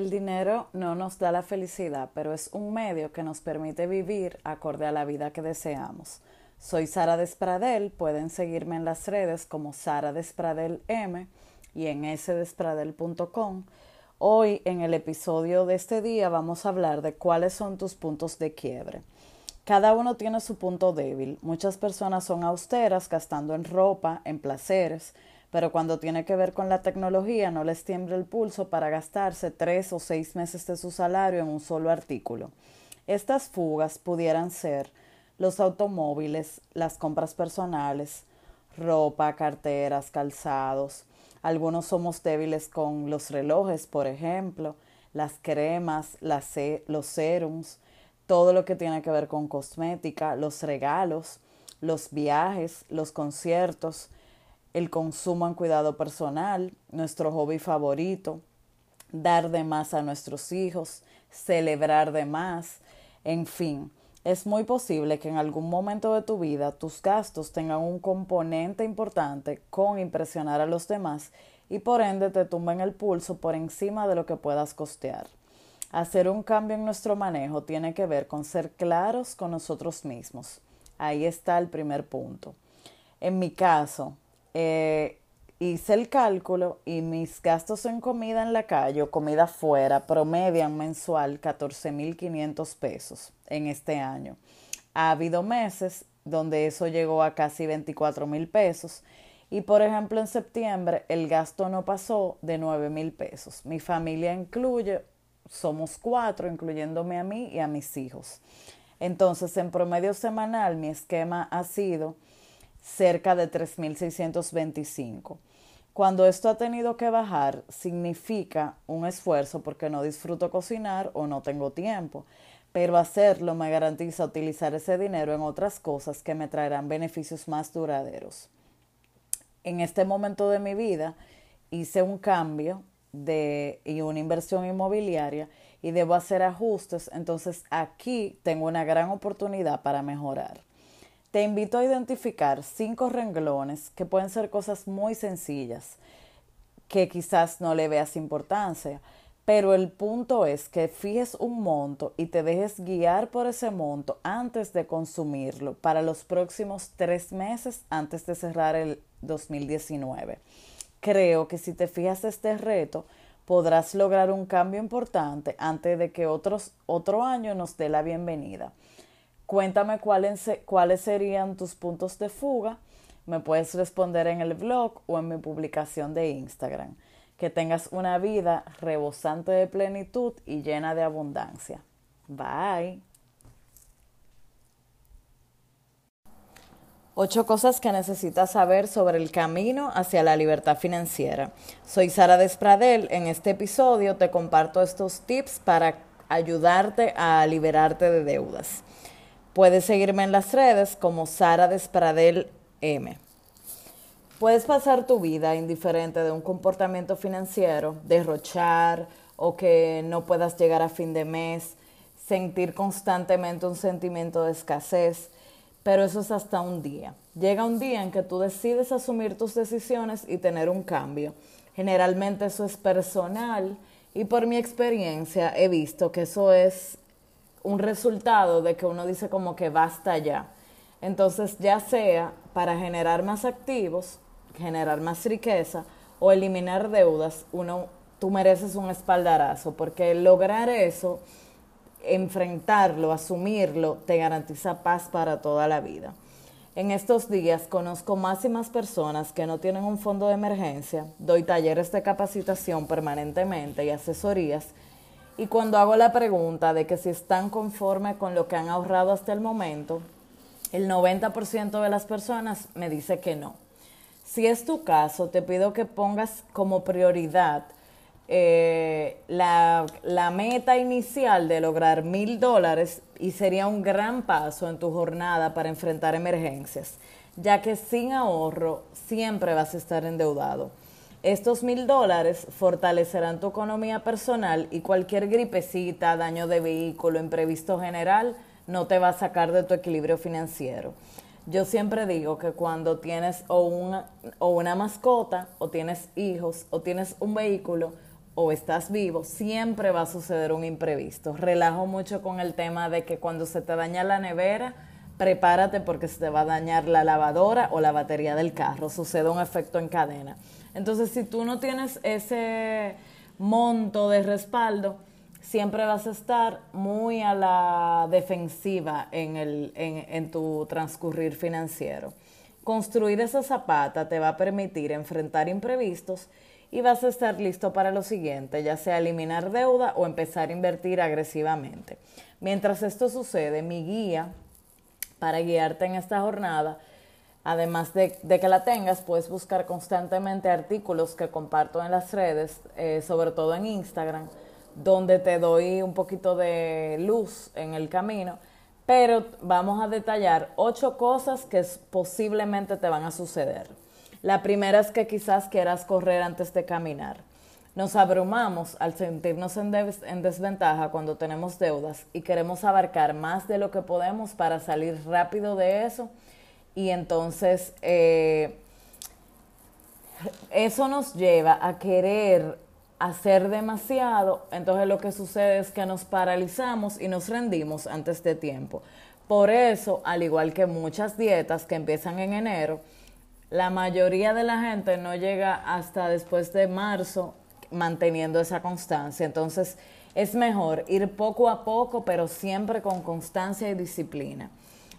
El dinero no nos da la felicidad, pero es un medio que nos permite vivir acorde a la vida que deseamos. Soy Sara Despradel, pueden seguirme en las redes como Sara Despradel M y en sdespradel.com. Hoy en el episodio de este día vamos a hablar de cuáles son tus puntos de quiebre. Cada uno tiene su punto débil. Muchas personas son austeras gastando en ropa, en placeres, pero cuando tiene que ver con la tecnología no les tiembla el pulso para gastarse tres o seis meses de su salario en un solo artículo. Estas fugas pudieran ser los automóviles, las compras personales, ropa, carteras, calzados. Algunos somos débiles con los relojes, por ejemplo, las cremas, los serums, todo lo que tiene que ver con cosmética, los regalos, los viajes, los conciertos, el consumo en cuidado personal, nuestro hobby favorito, dar de más a nuestros hijos, celebrar de más, en fin. Es muy posible que en algún momento de tu vida tus gastos tengan un componente importante con impresionar a los demás y por ende te tumben el pulso por encima de lo que puedas costear. Hacer un cambio en nuestro manejo tiene que ver con ser claros con nosotros mismos. Ahí está el primer punto. En mi caso, eh, hice el cálculo y mis gastos en comida en la calle o comida fuera promedian mensual 14.500 pesos en este año. Ha habido meses donde eso llegó a casi 24 mil pesos y por ejemplo en septiembre el gasto no pasó de 9 mil pesos. Mi familia incluye, somos cuatro, incluyéndome a mí y a mis hijos. Entonces en promedio semanal mi esquema ha sido cerca de 3.625. Cuando esto ha tenido que bajar, significa un esfuerzo porque no disfruto cocinar o no tengo tiempo, pero hacerlo me garantiza utilizar ese dinero en otras cosas que me traerán beneficios más duraderos. En este momento de mi vida hice un cambio de, y una inversión inmobiliaria y debo hacer ajustes, entonces aquí tengo una gran oportunidad para mejorar. Te invito a identificar cinco renglones que pueden ser cosas muy sencillas, que quizás no le veas importancia, pero el punto es que fijes un monto y te dejes guiar por ese monto antes de consumirlo para los próximos tres meses antes de cerrar el 2019. Creo que si te fijas este reto, podrás lograr un cambio importante antes de que otros, otro año nos dé la bienvenida. Cuéntame cuáles, cuáles serían tus puntos de fuga. Me puedes responder en el blog o en mi publicación de Instagram. Que tengas una vida rebosante de plenitud y llena de abundancia. Bye. Ocho cosas que necesitas saber sobre el camino hacia la libertad financiera. Soy Sara Despradel. En este episodio te comparto estos tips para ayudarte a liberarte de deudas. Puedes seguirme en las redes como Sara Despradel M. Puedes pasar tu vida indiferente de un comportamiento financiero, derrochar o que no puedas llegar a fin de mes, sentir constantemente un sentimiento de escasez, pero eso es hasta un día. Llega un día en que tú decides asumir tus decisiones y tener un cambio. Generalmente eso es personal y por mi experiencia he visto que eso es un resultado de que uno dice como que basta ya. Entonces, ya sea para generar más activos, generar más riqueza o eliminar deudas, uno, tú mereces un espaldarazo, porque lograr eso, enfrentarlo, asumirlo, te garantiza paz para toda la vida. En estos días conozco más y más personas que no tienen un fondo de emergencia, doy talleres de capacitación permanentemente y asesorías y cuando hago la pregunta de que si están conformes con lo que han ahorrado hasta el momento, el 90% de las personas me dice que no. Si es tu caso, te pido que pongas como prioridad eh, la, la, meta inicial de lograr mil dólares y sería un gran paso en tu jornada para enfrentar emergencias, ya que sin ahorro siempre vas a estar endeudado. Estos mil dólares fortalecerán tu economía personal y cualquier gripecita, daño de vehículo, imprevisto general, no te va a sacar de tu equilibrio financiero. Yo siempre digo que cuando tienes o una, o una mascota, o tienes hijos, o tienes un vehículo, o estás vivo, siempre va a suceder un imprevisto. Relajo mucho con el tema de que cuando se te daña la nevera, prepárate porque se te va a dañar la lavadora o la batería del carro. Sucede un efecto en cadena. Entonces, si tú no tienes ese monto de respaldo, siempre vas a estar muy a la defensiva en, el, en, en tu transcurrir financiero. Construir esa zapata te va a permitir enfrentar imprevistos y vas a estar listo para lo siguiente, ya sea eliminar deuda o empezar a invertir agresivamente. Mientras esto sucede, mi guía para guiarte en esta jornada, además de, que la tengas, puedes buscar constantemente artículos que comparto en las redes, eh, sobre todo en Instagram, donde te doy un poquito de luz en el camino, pero vamos a detallar ocho cosas que posiblemente te van a suceder. La primera es que quizás quieras correr antes de caminar. Nos abrumamos al sentirnos en, desventaja cuando tenemos deudas y queremos abarcar más de lo que podemos para salir rápido de eso y entonces eh, eso nos lleva a querer hacer demasiado, entonces lo que sucede es que nos paralizamos y nos rendimos antes de tiempo. Por eso, al igual que muchas dietas que empiezan en enero, la mayoría de la gente no llega hasta después de marzo manteniendo esa constancia. Entonces, es mejor ir poco a poco, pero siempre con constancia y disciplina.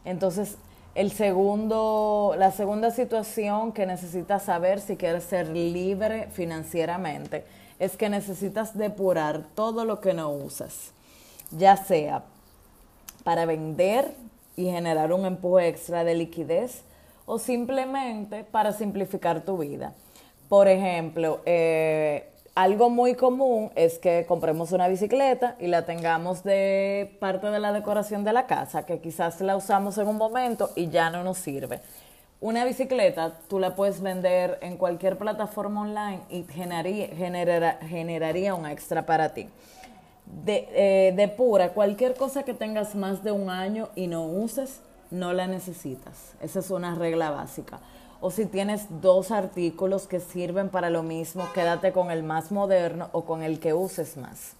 Entonces, el segundo, la segunda situación que necesitas saber si quieres ser libre financieramente es que necesitas depurar todo lo que no usas, ya sea para vender y generar un empuje extra de liquidez, o simplemente para simplificar tu vida. Por ejemplo, eh, algo muy común es que compremos una bicicleta y la tengamos de parte de la decoración de la casa, que quizás la usamos en un momento y ya no nos sirve. Una bicicleta tú la puedes vender en cualquier plataforma online y generaría, generaría un extra para ti. De, eh, de pura, cualquier cosa que tengas más de un año y no uses, no la necesitas. Esa es una regla básica. O si tienes dos artículos que sirven para lo mismo, quédate con el más moderno o con el que uses más.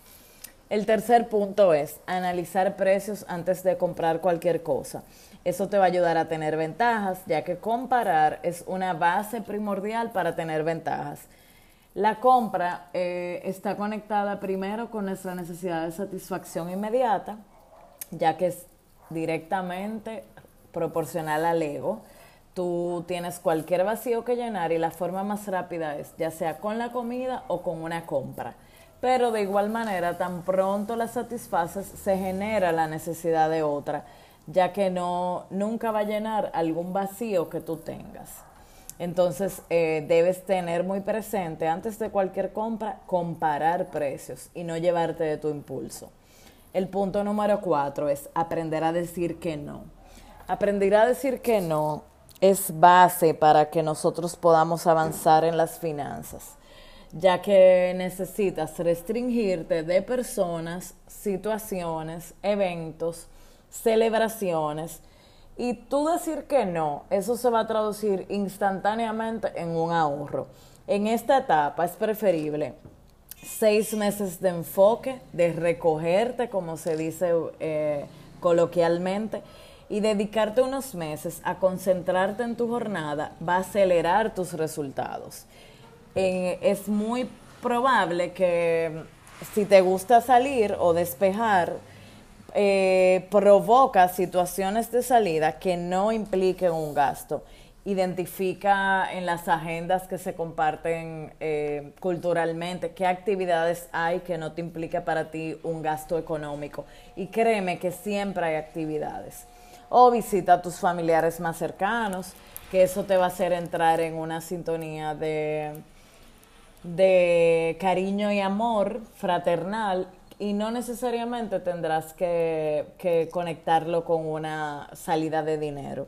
El tercer punto es analizar precios antes de comprar cualquier cosa. Eso te va a ayudar a tener ventajas, ya que comparar es una base primordial para tener ventajas. La compra eh, está conectada primero con nuestra necesidad de satisfacción inmediata, ya que es directamente proporcional al ego. Tú tienes cualquier vacío que llenar y la forma más rápida es ya sea con la comida o con una compra. Pero de igual manera, tan pronto la satisfaces, se genera la necesidad de otra, ya que no nunca va a llenar algún vacío que tú tengas. Entonces eh, debes tener muy presente antes de cualquier compra comparar precios y no llevarte de tu impulso. El punto número cuatro es aprender a decir que no. Aprender a decir que no es base para que nosotros podamos avanzar en las finanzas, ya que necesitas restringirte de personas, situaciones, eventos, celebraciones, y tú decir que no, eso se va a traducir instantáneamente en un ahorro. En esta etapa es preferible seis meses de enfoque, de recogerte, como se dice eh, coloquialmente, y dedicarte unos meses a concentrarte en tu jornada va a acelerar tus resultados. es muy probable que si te gusta salir o despejar, eh, provoca situaciones de salida que no impliquen un gasto. Identifica en las agendas que se comparten eh, culturalmente qué actividades hay que no te implique para ti un gasto económico. Y créeme que siempre hay actividades o visita a tus familiares más cercanos, que eso te va a hacer entrar en una sintonía de, de cariño y amor fraternal y no necesariamente tendrás que, que conectarlo con una salida de dinero.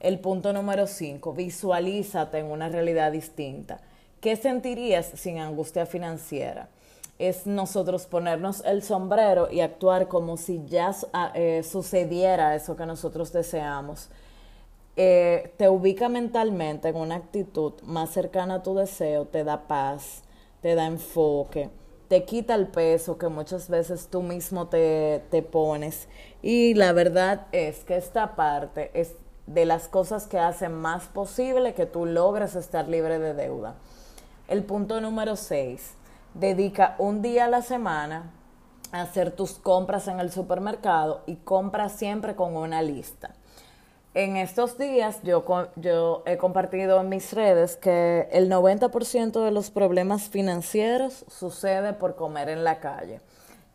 El punto número 5, visualízate en una realidad distinta. ¿Qué sentirías sin angustia financiera? Es nosotros ponernos el sombrero y actuar como si ya ah, eh, sucediera eso que nosotros deseamos. Eh, te ubica mentalmente en una actitud más cercana a tu deseo, te da paz, te da enfoque, te quita el peso que muchas veces tú mismo te, te pones. Y la verdad es que esta parte es de las cosas que hacen más posible que tú logres estar libre de deuda. El punto número 6. Dedica un día a la semana a hacer tus compras en el supermercado y compra siempre con una lista. En estos días yo, yo he compartido en mis redes que el 90% de los problemas financieros sucede por comer en la calle.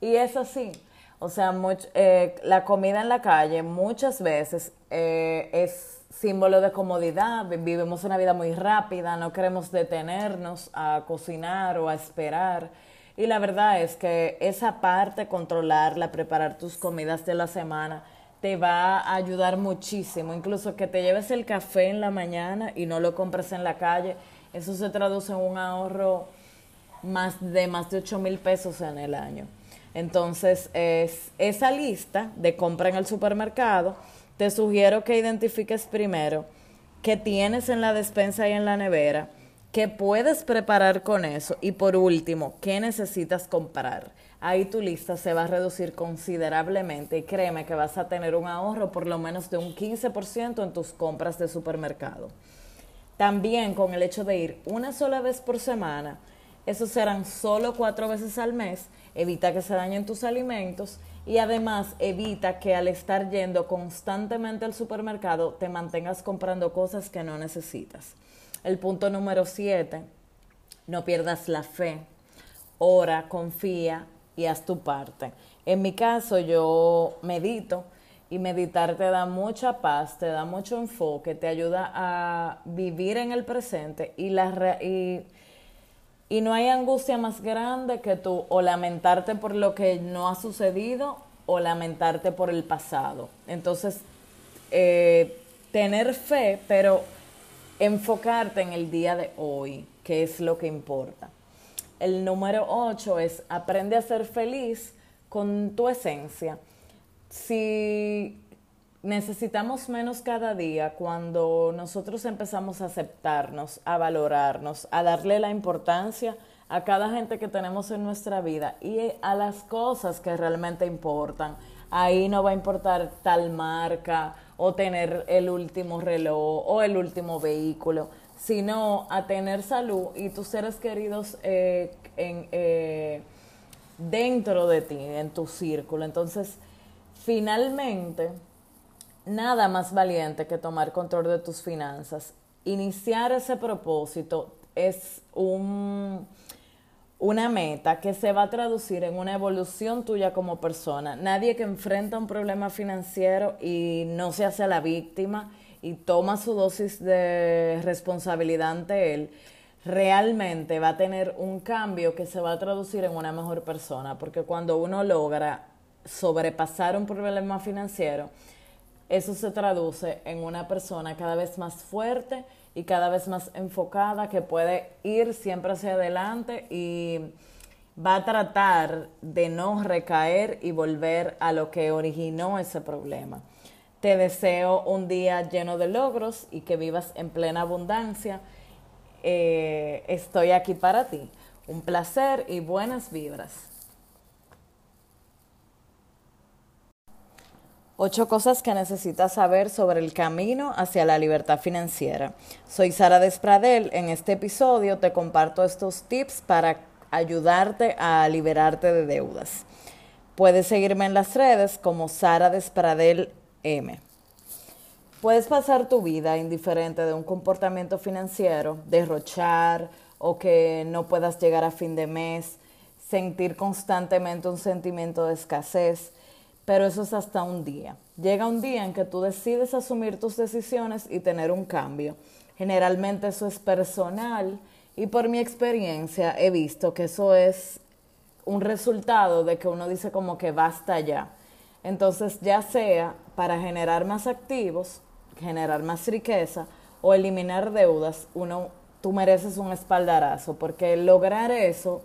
Y es así. O sea, eh, la comida en la calle muchas veces eh, es símbolo de comodidad. Vivimos una vida muy rápida, no queremos detenernos a cocinar o a esperar. Y la verdad es que esa parte, controlarla, preparar tus comidas de la semana, te va a ayudar muchísimo. Incluso que te lleves el café en la mañana y no lo compres en la calle, eso se traduce en un ahorro más de más de 8 mil pesos en el año. Entonces, es esa lista de compra en el supermercado, te sugiero que identifiques primero qué tienes en la despensa y en la nevera, qué puedes preparar con eso y por último, qué necesitas comprar. Ahí tu lista se va a reducir considerablemente y créeme que vas a tener un ahorro por lo menos de un 15% en tus compras de supermercado. También con el hecho de ir una sola vez por semana, eso serán solo cuatro veces al mes, evita que se dañen tus alimentos y además evita que al estar yendo constantemente al supermercado te mantengas comprando cosas que no necesitas. El punto número siete, no pierdas la fe, ora, confía y haz tu parte. En mi caso yo medito y meditar te da mucha paz, te da mucho enfoque, te ayuda a vivir en el presente y la y y no hay angustia más grande que tú o lamentarte por lo que no ha sucedido o lamentarte por el pasado. Entonces, eh, tener fe, pero enfocarte en el día de hoy, que es lo que importa. El número 8 es aprende a ser feliz con tu esencia. Si necesitamos menos cada día cuando nosotros empezamos a aceptarnos, a valorarnos, a darle la importancia a cada gente que tenemos en nuestra vida y a las cosas que realmente importan. Ahí no va a importar tal marca o tener el último reloj o el último vehículo, sino a tener salud y tus seres queridos eh, eh, dentro de ti, en tu círculo. Entonces, finalmente, nada más valiente que tomar control de tus finanzas. Iniciar ese propósito es un, una meta que se va a traducir en una evolución tuya como persona. Nadie que enfrenta un problema financiero y no se hace la víctima y toma su dosis de responsabilidad ante él, realmente va a tener un cambio que se va a traducir en una mejor persona, porque cuando uno logra sobrepasar un problema financiero, eso se traduce en una persona cada vez más fuerte y cada vez más enfocada que puede ir siempre hacia adelante y va a tratar de no recaer y volver a lo que originó ese problema. Te deseo un día lleno de logros y que vivas en plena abundancia. Eh, estoy aquí para ti. Un placer y buenas vibras. Ocho cosas que necesitas saber sobre el camino hacia la libertad financiera. Soy Sara Despradel. En este episodio te comparto estos tips para ayudarte a liberarte de deudas. Puedes seguirme en las redes como Sara Despradel M. Puedes pasar tu vida indiferente de un comportamiento financiero, derrochar o que no puedas llegar a fin de mes, sentir constantemente un sentimiento de escasez pero eso es hasta un día. Llega un día en que tú decides asumir tus decisiones y tener un cambio. Generalmente eso es personal y por mi experiencia he visto que eso es un resultado de que uno dice como que basta ya. Entonces ya sea para generar más activos, generar más riqueza o eliminar deudas, uno, tú mereces un espaldarazo porque lograr eso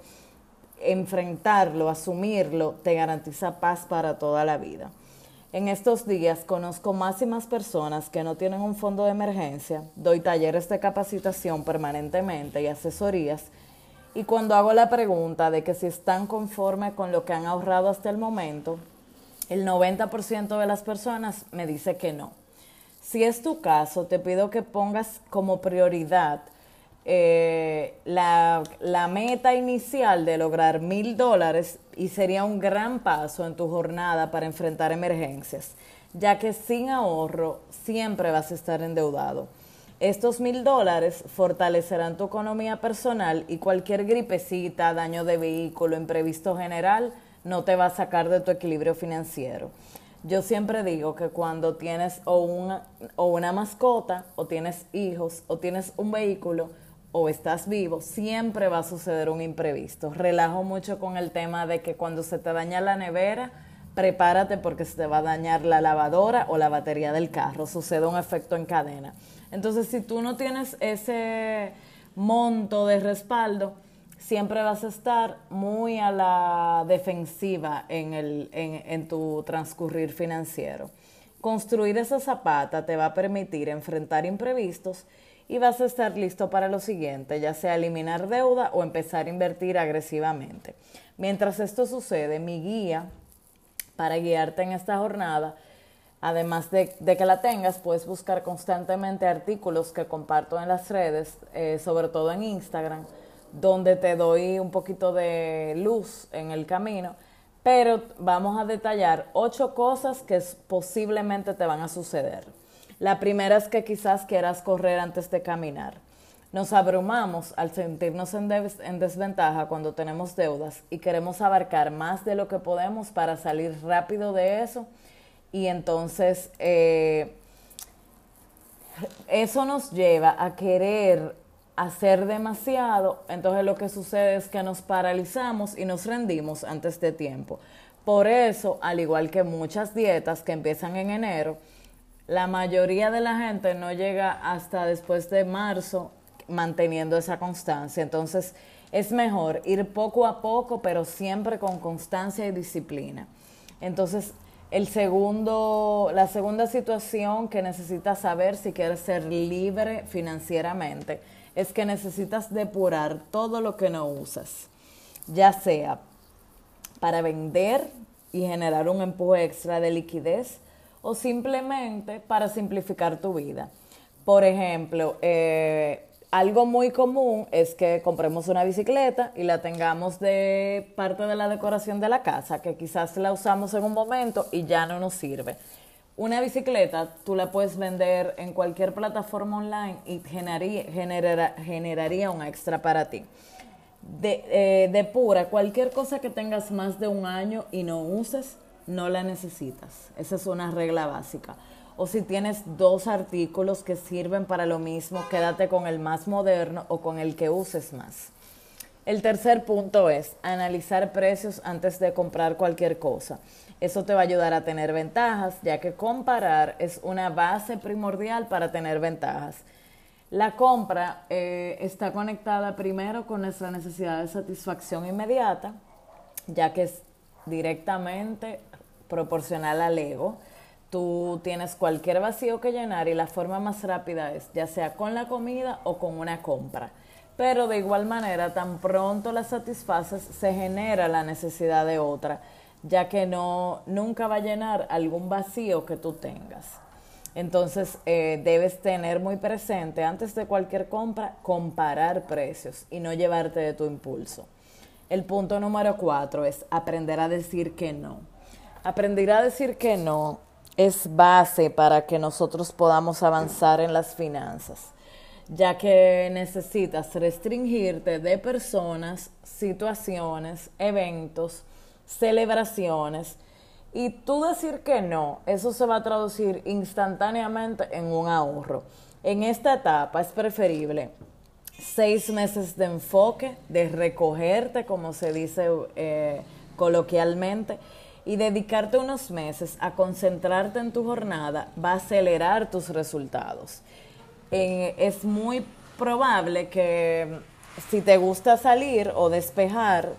enfrentarlo, asumirlo, te garantiza paz para toda la vida. En estos días conozco más y más personas que no tienen un fondo de emergencia, doy talleres de capacitación permanentemente y asesorías Y cuando hago la pregunta de que si están conformes con lo que han ahorrado hasta el momento, el 90% de las personas me dice que no. Si es tu caso, te pido que pongas como prioridad eh, la, la, meta inicial de lograr mil dólares y sería un gran paso en tu jornada para enfrentar emergencias, ya que sin ahorro siempre vas a estar endeudado. Estos mil dólares fortalecerán tu economía personal y cualquier gripecita, daño de vehículo, imprevisto general, no te va a sacar de tu equilibrio financiero. Yo siempre digo que cuando tienes o o una mascota, o tienes hijos, o tienes un vehículo, o estás vivo, siempre va a suceder un imprevisto. Relajo mucho con el tema de que cuando se te daña la nevera, prepárate porque se te va a dañar la lavadora o la batería del carro. Sucede un efecto en cadena. Entonces, si tú no tienes ese monto de respaldo, siempre vas a estar muy a la defensiva en, el, en, en tu transcurrir financiero. Construir esa zapata te va a permitir enfrentar imprevistos y vas a estar listo para lo siguiente, ya sea eliminar deuda o empezar a invertir agresivamente. Mientras esto sucede, mi guía para guiarte en esta jornada, además de, que la tengas, puedes buscar constantemente artículos que comparto en las redes, eh, sobre todo en Instagram, donde te doy un poquito de luz en el camino, pero vamos a detallar ocho cosas que posiblemente te van a suceder. La primera es que quizás quieras correr antes de caminar. Nos abrumamos al sentirnos en, desventaja cuando tenemos deudas y queremos abarcar más de lo que podemos para salir rápido de eso y entonces eh, eso nos lleva a querer hacer demasiado, entonces lo que sucede es que nos paralizamos y nos rendimos antes de tiempo. Por eso, al igual que muchas dietas que empiezan en enero, la mayoría de la gente no llega hasta después de marzo manteniendo esa constancia. Entonces, es mejor ir poco a poco, pero siempre con constancia y disciplina. Entonces, el segundo, la segunda situación que necesitas saber si quieres ser libre financieramente es que necesitas depurar todo lo que no usas, ya sea para vender y generar un empuje extra de liquidez, o simplemente para simplificar tu vida. Por ejemplo, eh, algo muy común es que compremos una bicicleta y la tengamos de parte de la decoración de la casa, que quizás la usamos en un momento y ya no nos sirve. Una bicicleta tú la puedes vender en cualquier plataforma online y generaría, un extra para ti. De, eh, de pura, cualquier cosa que tengas más de un año y no uses, no la necesitas. Esa es una regla básica. O si tienes dos artículos que sirven para lo mismo, quédate con el más moderno o con el que uses más. El tercer punto es analizar precios antes de comprar cualquier cosa. Eso te va a ayudar a tener ventajas, ya que comparar es una base primordial para tener ventajas. La compra eh, está conectada primero con nuestra necesidad de satisfacción inmediata, ya que directamente proporcional al ego. Tú tienes cualquier vacío que llenar y la forma más rápida es ya sea con la comida o con una compra. Pero de igual manera, tan pronto la satisfaces, se genera la necesidad de otra, ya que no nunca va a llenar algún vacío que tú tengas. Entonces eh, debes tener muy presente antes de cualquier compra comparar precios y no llevarte de tu impulso. El punto número cuatro es aprender a decir que no. Aprender a decir que no es base para que nosotros podamos avanzar en las finanzas, ya que necesitas restringirte de personas, situaciones, eventos, celebraciones, y tú decir que no, eso se va a traducir instantáneamente en un ahorro. En esta etapa es preferible seis meses de enfoque, de recogerte, como se dice eh, coloquialmente, y dedicarte unos meses a concentrarte en tu jornada va a acelerar tus resultados. es muy probable que si te gusta salir o despejar,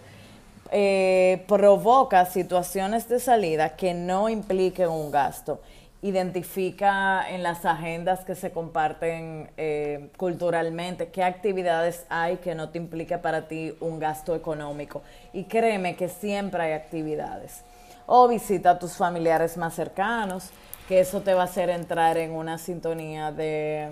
eh, provoca situaciones de salida que no impliquen un gasto. Identifica en las agendas que se comparten eh, culturalmente qué actividades hay que no te implique para ti un gasto económico. Y créeme que siempre hay actividades. O visita a tus familiares más cercanos, que eso te va a hacer entrar en una sintonía de,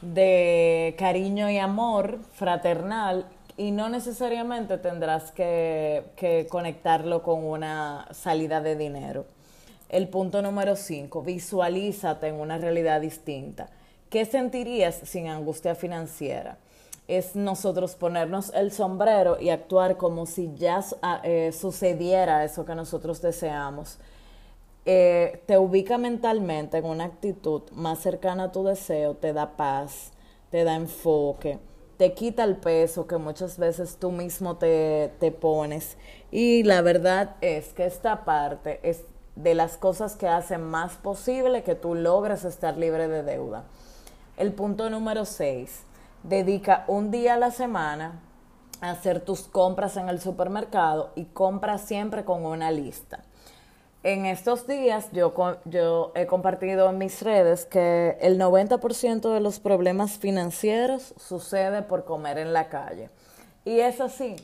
de cariño y amor fraternal y no necesariamente tendrás que, que conectarlo con una salida de dinero. El punto número 5, visualízate en una realidad distinta. ¿Qué sentirías sin angustia financiera? Es nosotros ponernos el sombrero y actuar como si ya ah, eh, sucediera eso que nosotros deseamos. Eh, te ubica mentalmente en una actitud más cercana a tu deseo, te da paz, te da enfoque, te quita el peso que muchas veces tú mismo te, te pones. Y la verdad es que esta parte es de las cosas que hacen más posible que tú logres estar libre de deuda. El punto número 6. Dedica un día a la semana a hacer tus compras en el supermercado y compra siempre con una lista. En estos días yo, yo he compartido en mis redes que el 90% de los problemas financieros sucede por comer en la calle. Y es así.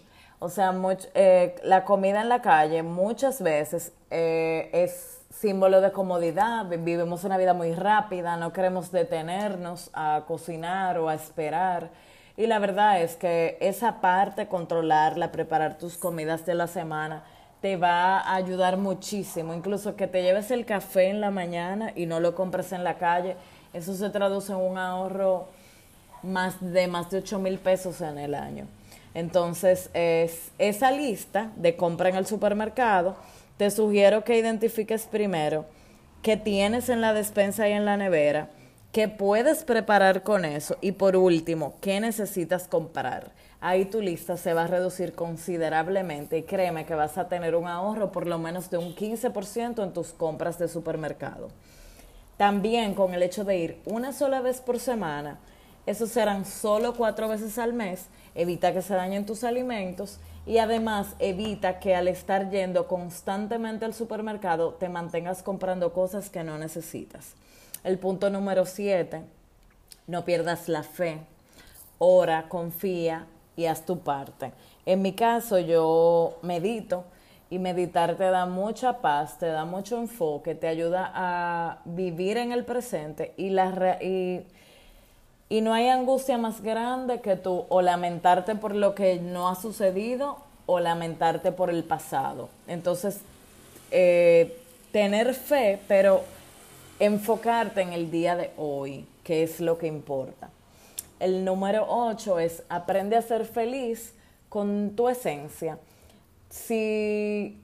O sea, eh, la comida en la calle muchas veces eh, es símbolo de comodidad. Vivimos una vida muy rápida, no queremos detenernos a cocinar o a esperar. Y la verdad es que esa parte, controlarla, preparar tus comidas de la semana, te va a ayudar muchísimo. Incluso que te lleves el café en la mañana y no lo compres en la calle, eso se traduce en un ahorro más de más de 8 mil pesos en el año. Entonces, es esa lista de compra en el supermercado, te sugiero que identifiques primero qué tienes en la despensa y en la nevera, qué puedes preparar con eso y por último, qué necesitas comprar. Ahí tu lista se va a reducir considerablemente y créeme que vas a tener un ahorro por lo menos de un 15% en tus compras de supermercado. También con el hecho de ir una sola vez por semana, eso serán solo cuatro veces al mes, evita que se dañen tus alimentos y además evita que al estar yendo constantemente al supermercado te mantengas comprando cosas que no necesitas. El punto número siete, no pierdas la fe, ora, confía y haz tu parte. En mi caso yo medito y meditar te da mucha paz, te da mucho enfoque, te ayuda a vivir en el presente y la... Y y no hay angustia más grande que tú o lamentarte por lo que no ha sucedido o lamentarte por el pasado. Entonces, eh, tener fe, pero enfocarte en el día de hoy, que es lo que importa. El número 8 es aprende a ser feliz con tu esencia. Si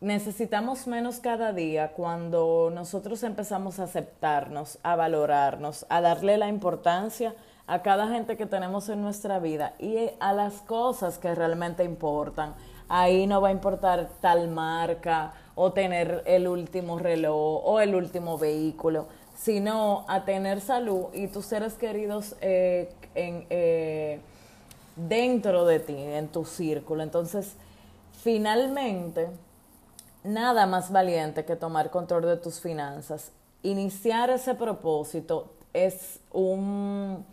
necesitamos menos cada día cuando nosotros empezamos a aceptarnos, a valorarnos, a darle la importancia a cada gente que tenemos en nuestra vida y a las cosas que realmente importan. Ahí no va a importar tal marca o tener el último reloj o el último vehículo, sino a tener salud y tus seres queridos eh, eh, dentro de ti, en tu círculo. Entonces, finalmente, nada más valiente que tomar control de tus finanzas. Iniciar ese propósito es un,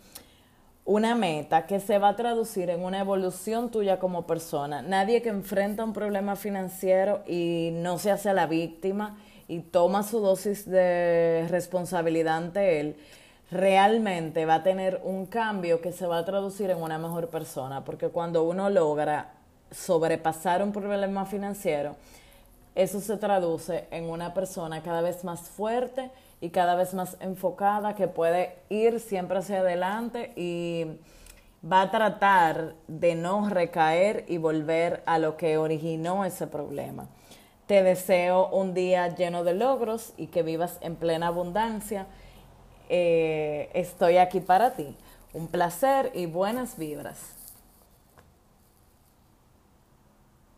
una meta que se va a traducir en una evolución tuya como persona. Nadie que enfrenta un problema financiero y no se hace la víctima y toma su dosis de responsabilidad ante él, realmente va a tener un cambio que se va a traducir en una mejor persona, porque cuando uno logra sobrepasar un problema financiero, eso se traduce en una persona cada vez más fuerte y cada vez más enfocada que puede ir siempre hacia adelante y va a tratar de no recaer y volver a lo que originó ese problema. Te deseo un día lleno de logros y que vivas en plena abundancia. Eh, estoy aquí para ti. Un placer y buenas vibras.